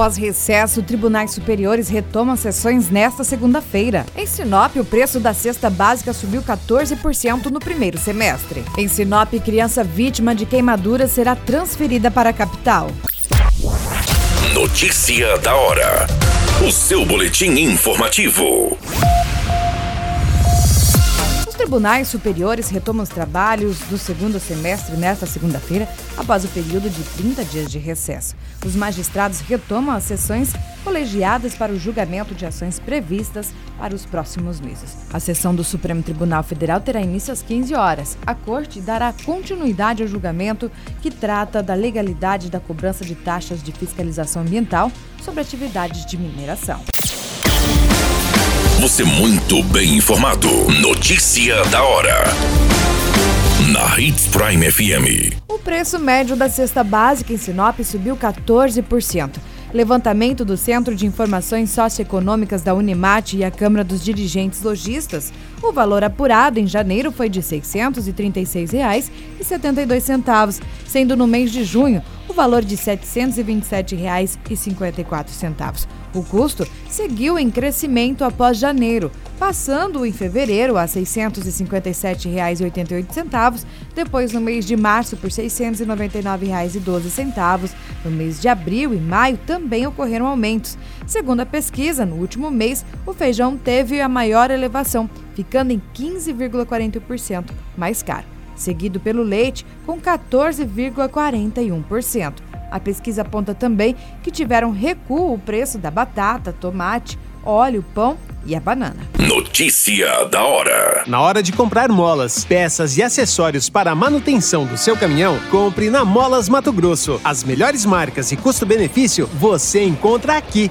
Após recesso, tribunais superiores retomam sessões nesta segunda-feira. Em Sinop, o preço da cesta básica subiu 14% no primeiro semestre. Em Sinop, criança vítima de queimadura será transferida para a capital. Notícia da hora. O seu boletim informativo. Os tribunais superiores retomam os trabalhos do segundo semestre nesta segunda-feira, após o período de 30 dias de recesso. Os magistrados retomam as sessões colegiadas para o julgamento de ações previstas para os próximos meses. A sessão do Supremo Tribunal Federal terá início às 15 horas. A Corte dará continuidade ao julgamento que trata da legalidade da cobrança de taxas de fiscalização ambiental sobre atividades de mineração. Você muito bem informado. Notícia da hora. Na Hits Prime FM. O preço médio da cesta básica em Sinop subiu 14%. Levantamento do Centro de Informações Socioeconômicas da Unimate e a Câmara dos Dirigentes Logistas. O valor apurado em janeiro foi de R$ 636,72, sendo no mês de junho o valor de R$ 727,54. O custo seguiu em crescimento após janeiro, passando em fevereiro a R$ 657,88, depois no mês de março por R$ 699,12. No mês de abril e maio também ocorreram aumentos. Segundo a pesquisa, no último mês, o feijão teve a maior elevação, ficando em 15,41% mais caro, seguido pelo leite com 14,41%. A pesquisa aponta também que tiveram recuo o preço da batata, tomate, óleo, pão e a banana. Notícia da hora. Na hora de comprar molas, peças e acessórios para a manutenção do seu caminhão, compre na Molas Mato Grosso. As melhores marcas e custo-benefício você encontra aqui.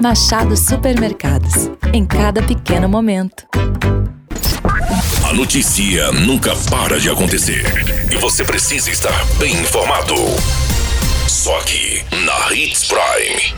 Machado Supermercados. Em cada pequeno momento. A notícia nunca para de acontecer. E você precisa estar bem informado. Só aqui, na Hits Prime.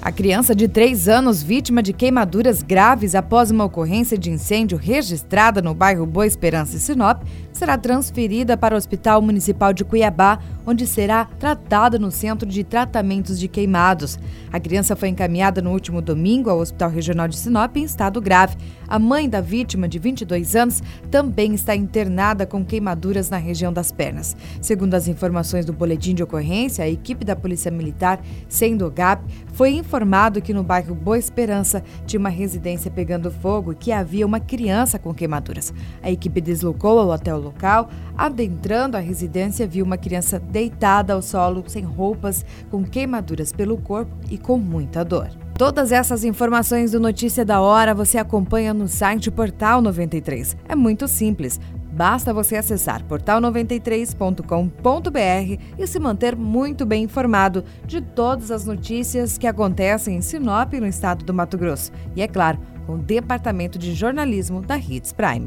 A criança de 3 anos, vítima de queimaduras graves após uma ocorrência de incêndio registrada no bairro Boa Esperança e Sinop, será transferida para o Hospital Municipal de Cuiabá, onde será tratada no Centro de Tratamentos de Queimados. A criança foi encaminhada no último domingo ao Hospital Regional de Sinop em estado grave. A mãe da vítima, de 22 anos, também está internada com queimaduras na região das pernas. Segundo as informações do boletim de ocorrência, a equipe da Polícia Militar, sendo o GAP, foi informado que no bairro Boa Esperança tinha uma residência pegando fogo e que havia uma criança com queimaduras. A equipe deslocou até o local, adentrando a residência, viu uma criança deitada ao solo, sem roupas, com queimaduras pelo corpo e com muita dor. Todas essas informações do Notícia da Hora você acompanha no site Portal 93. É muito simples. Basta você acessar portal93.com.br e se manter muito bem informado de todas as notícias que acontecem em Sinop, no estado do Mato Grosso. E é claro, com o Departamento de Jornalismo da Hits Prime.